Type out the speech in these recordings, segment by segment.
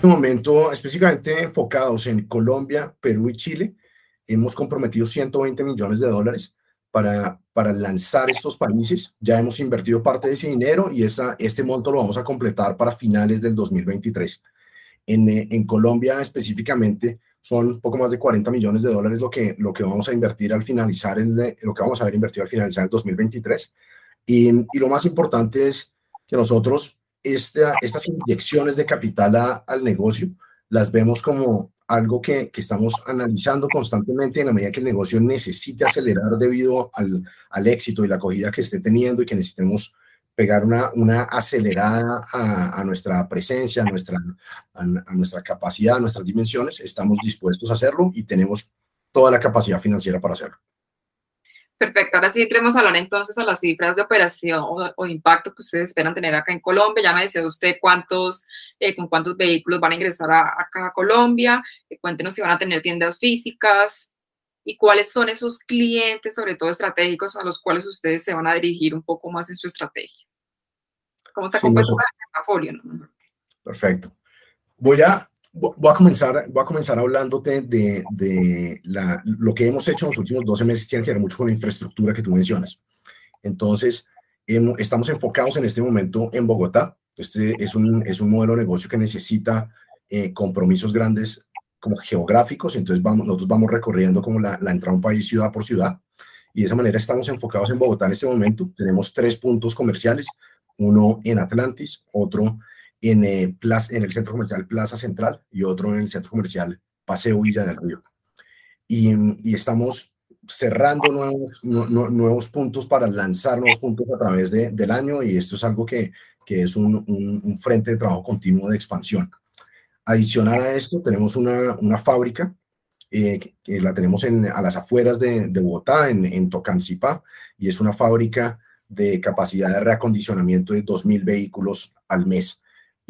este momento, específicamente enfocados en Colombia, Perú y Chile, hemos comprometido 120 millones de dólares para, para lanzar estos países. Ya hemos invertido parte de ese dinero y esa, este monto lo vamos a completar para finales del 2023. En, en Colombia específicamente son poco más de 40 millones de dólares lo que, lo que vamos a invertir al finalizar, el, lo que vamos a haber invertido al finalizar el 2023. Y, y lo más importante es que nosotros estas inyecciones de capital al negocio las vemos como algo que, estamos analizando constantemente en la medida que el negocio necesite acelerar debido al, éxito y la acogida que esté teniendo y que necesitemos pegar una, una acelerada a, nuestra presencia, a nuestra, a, nuestra capacidad, a nuestras dimensiones, estamos dispuestos a hacerlo y tenemos toda la capacidad financiera para hacerlo. Perfecto, ahora sí entremos a hablar entonces a las cifras de operación o, impacto que ustedes esperan tener acá en Colombia. Ya me decía usted cuántos, eh, con cuántos vehículos van a ingresar acá a Colombia. Eh, cuéntenos si van a tener tiendas físicas y cuáles son esos clientes, sobre todo estratégicos, a los cuales ustedes se van a dirigir un poco más en su estrategia. ¿Cómo está compuesto el portafolio? Perfecto. Voy a Voy a comenzar, voy a comenzar hablándote de, de la, lo que hemos hecho en los últimos 12 meses, tiene que ver mucho con la infraestructura que tú mencionas. Entonces, estamos enfocados en este momento en Bogotá. Este es un, es un modelo de negocio que necesita eh, compromisos grandes como geográficos, entonces vamos, nosotros vamos recorriendo como la, la entrada a un país ciudad por ciudad, y de esa manera estamos enfocados en Bogotá en este momento. Tenemos tres puntos comerciales, uno en Atlantis, otro en, eh, en el centro comercial Plaza Central y otro en el centro comercial Paseo Villa del Río. Y, y estamos cerrando nuevos, nuevos puntos para lanzar nuevos puntos a través de, del año y esto es algo que, que es un, un, frente de trabajo continuo de expansión. Adicional a esto, tenemos una, una fábrica eh, que, la tenemos en, a las afueras de, de Bogotá, en, en Tocancipá, y es una fábrica de capacidad de reacondicionamiento de 2.000 vehículos al mes.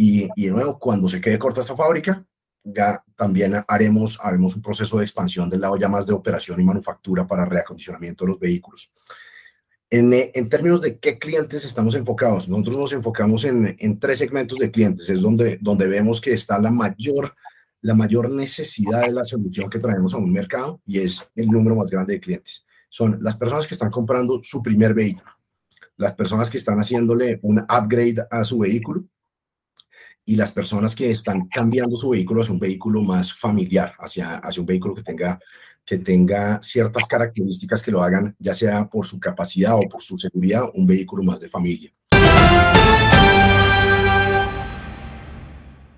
Y, de nuevo, cuando se quede corta esta fábrica, ya también haremos, haremos un proceso de expansión del lado ya más de operación y manufactura para reacondicionamiento de los vehículos. En, en, términos de qué clientes estamos enfocados, nosotros nos enfocamos en, en, tres segmentos de clientes, es donde, donde vemos que está la mayor, la mayor necesidad de la solución que traemos a un mercado y es el número más grande de clientes. Son las personas que están comprando su primer vehículo, las personas que están haciéndole un upgrade a su vehículo, y las personas que están cambiando su vehículo hacia un vehículo más familiar, hacia, hacia un vehículo que tenga, que tenga ciertas características que lo hagan, ya sea por su capacidad o por su seguridad, un vehículo más de familia.